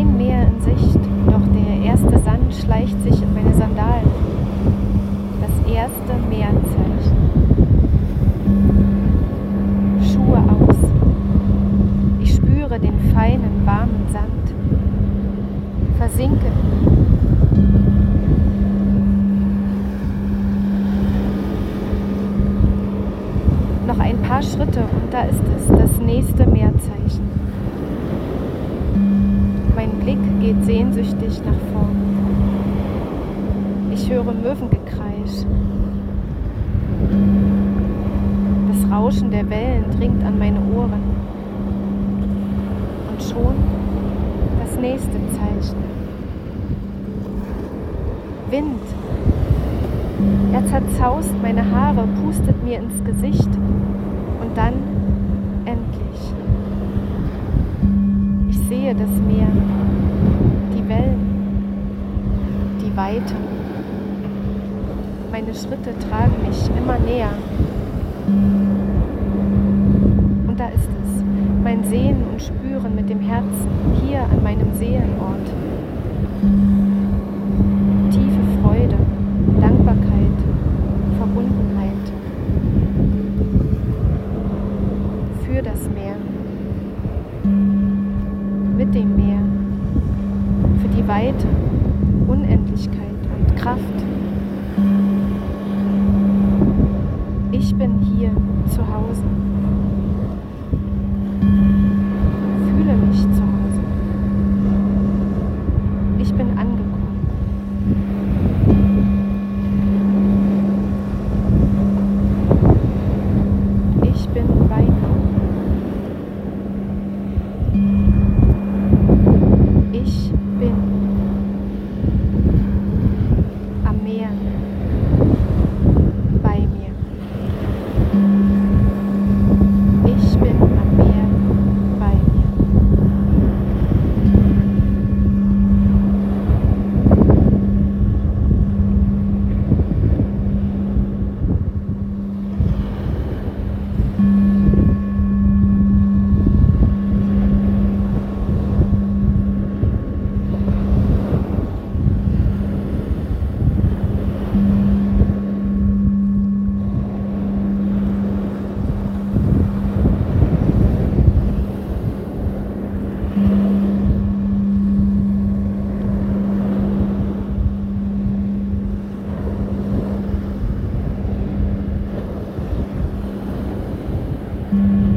kein Meer in Sicht, doch der erste Sand schleicht sich in meine Sandalen. Das erste Meerzeichen. Schuhe aus. Ich spüre den feinen, warmen Sand. Versinke. Noch ein paar Schritte und da ist es, das nächste Meerzeichen. Blick geht sehnsüchtig nach vorn. Ich höre Möwengekreisch. Das Rauschen der Wellen dringt an meine Ohren. Und schon das nächste Zeichen. Wind. Er zerzaust meine Haare, pustet mir ins Gesicht und dann endlich. Ich sehe das Meer, die Wellen, die Weite. Meine Schritte tragen mich immer näher. Und da ist es, mein Sehen und Spüren mit dem Herzen hier an meinem Seelenort. Tiefe Freude, Dankbarkeit, Verbundenheit für das Meer, mit dem Meer, für die Weite, Unendlichkeit und Kraft. Ich bin hier zu Hause. Fühle mich zu Hause. Ich bin angekommen. Ich bin bei mir. Mm-hmm.